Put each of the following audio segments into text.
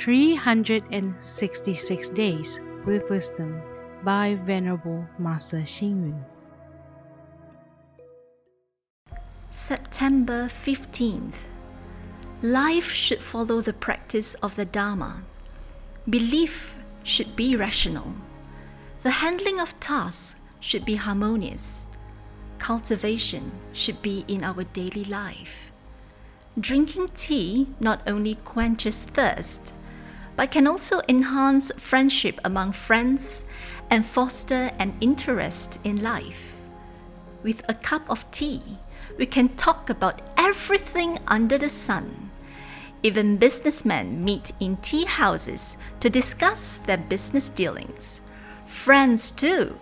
366 Days with Wisdom by Venerable Master Xing Yun. September 15th. Life should follow the practice of the Dharma. Belief should be rational. The handling of tasks should be harmonious. Cultivation should be in our daily life. Drinking tea not only quenches thirst, but can also enhance friendship among friends and foster an interest in life. With a cup of tea, we can talk about everything under the sun. Even businessmen meet in tea houses to discuss their business dealings. Friends, too,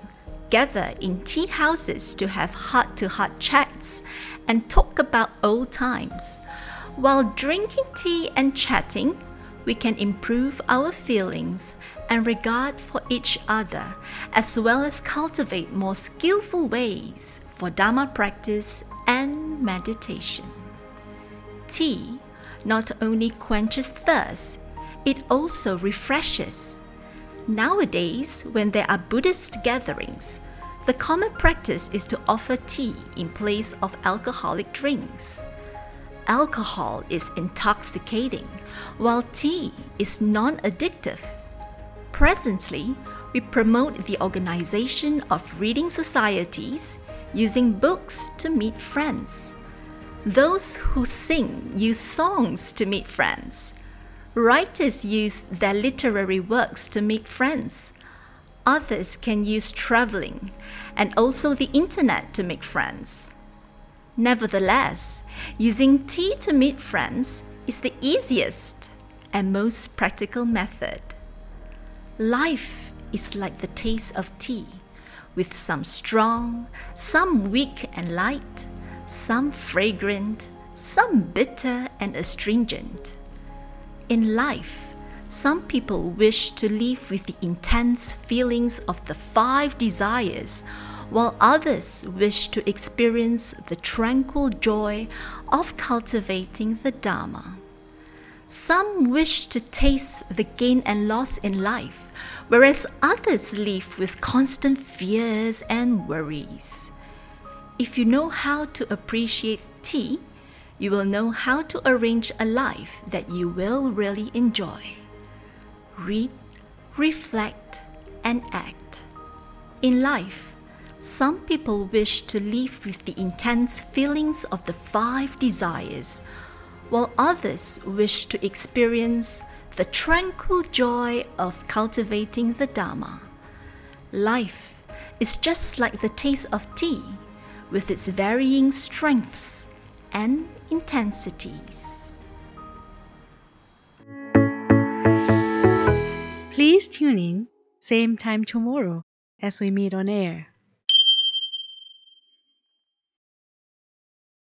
gather in tea houses to have heart to heart chats and talk about old times. While drinking tea and chatting, we can improve our feelings and regard for each other, as well as cultivate more skillful ways for Dharma practice and meditation. Tea not only quenches thirst, it also refreshes. Nowadays, when there are Buddhist gatherings, the common practice is to offer tea in place of alcoholic drinks. Alcohol is intoxicating, while tea is non addictive. Presently, we promote the organization of reading societies using books to meet friends. Those who sing use songs to meet friends. Writers use their literary works to meet friends. Others can use traveling and also the internet to make friends. Nevertheless, using tea to meet friends is the easiest and most practical method. Life is like the taste of tea, with some strong, some weak and light, some fragrant, some bitter and astringent. In life, some people wish to live with the intense feelings of the five desires, while others wish to experience the tranquil joy of cultivating the Dharma. Some wish to taste the gain and loss in life, whereas others live with constant fears and worries. If you know how to appreciate tea, you will know how to arrange a life that you will really enjoy. Read, reflect, and act. In life, some people wish to live with the intense feelings of the five desires, while others wish to experience the tranquil joy of cultivating the Dharma. Life is just like the taste of tea, with its varying strengths and intensities. Please tune in, same time tomorrow as we meet on air.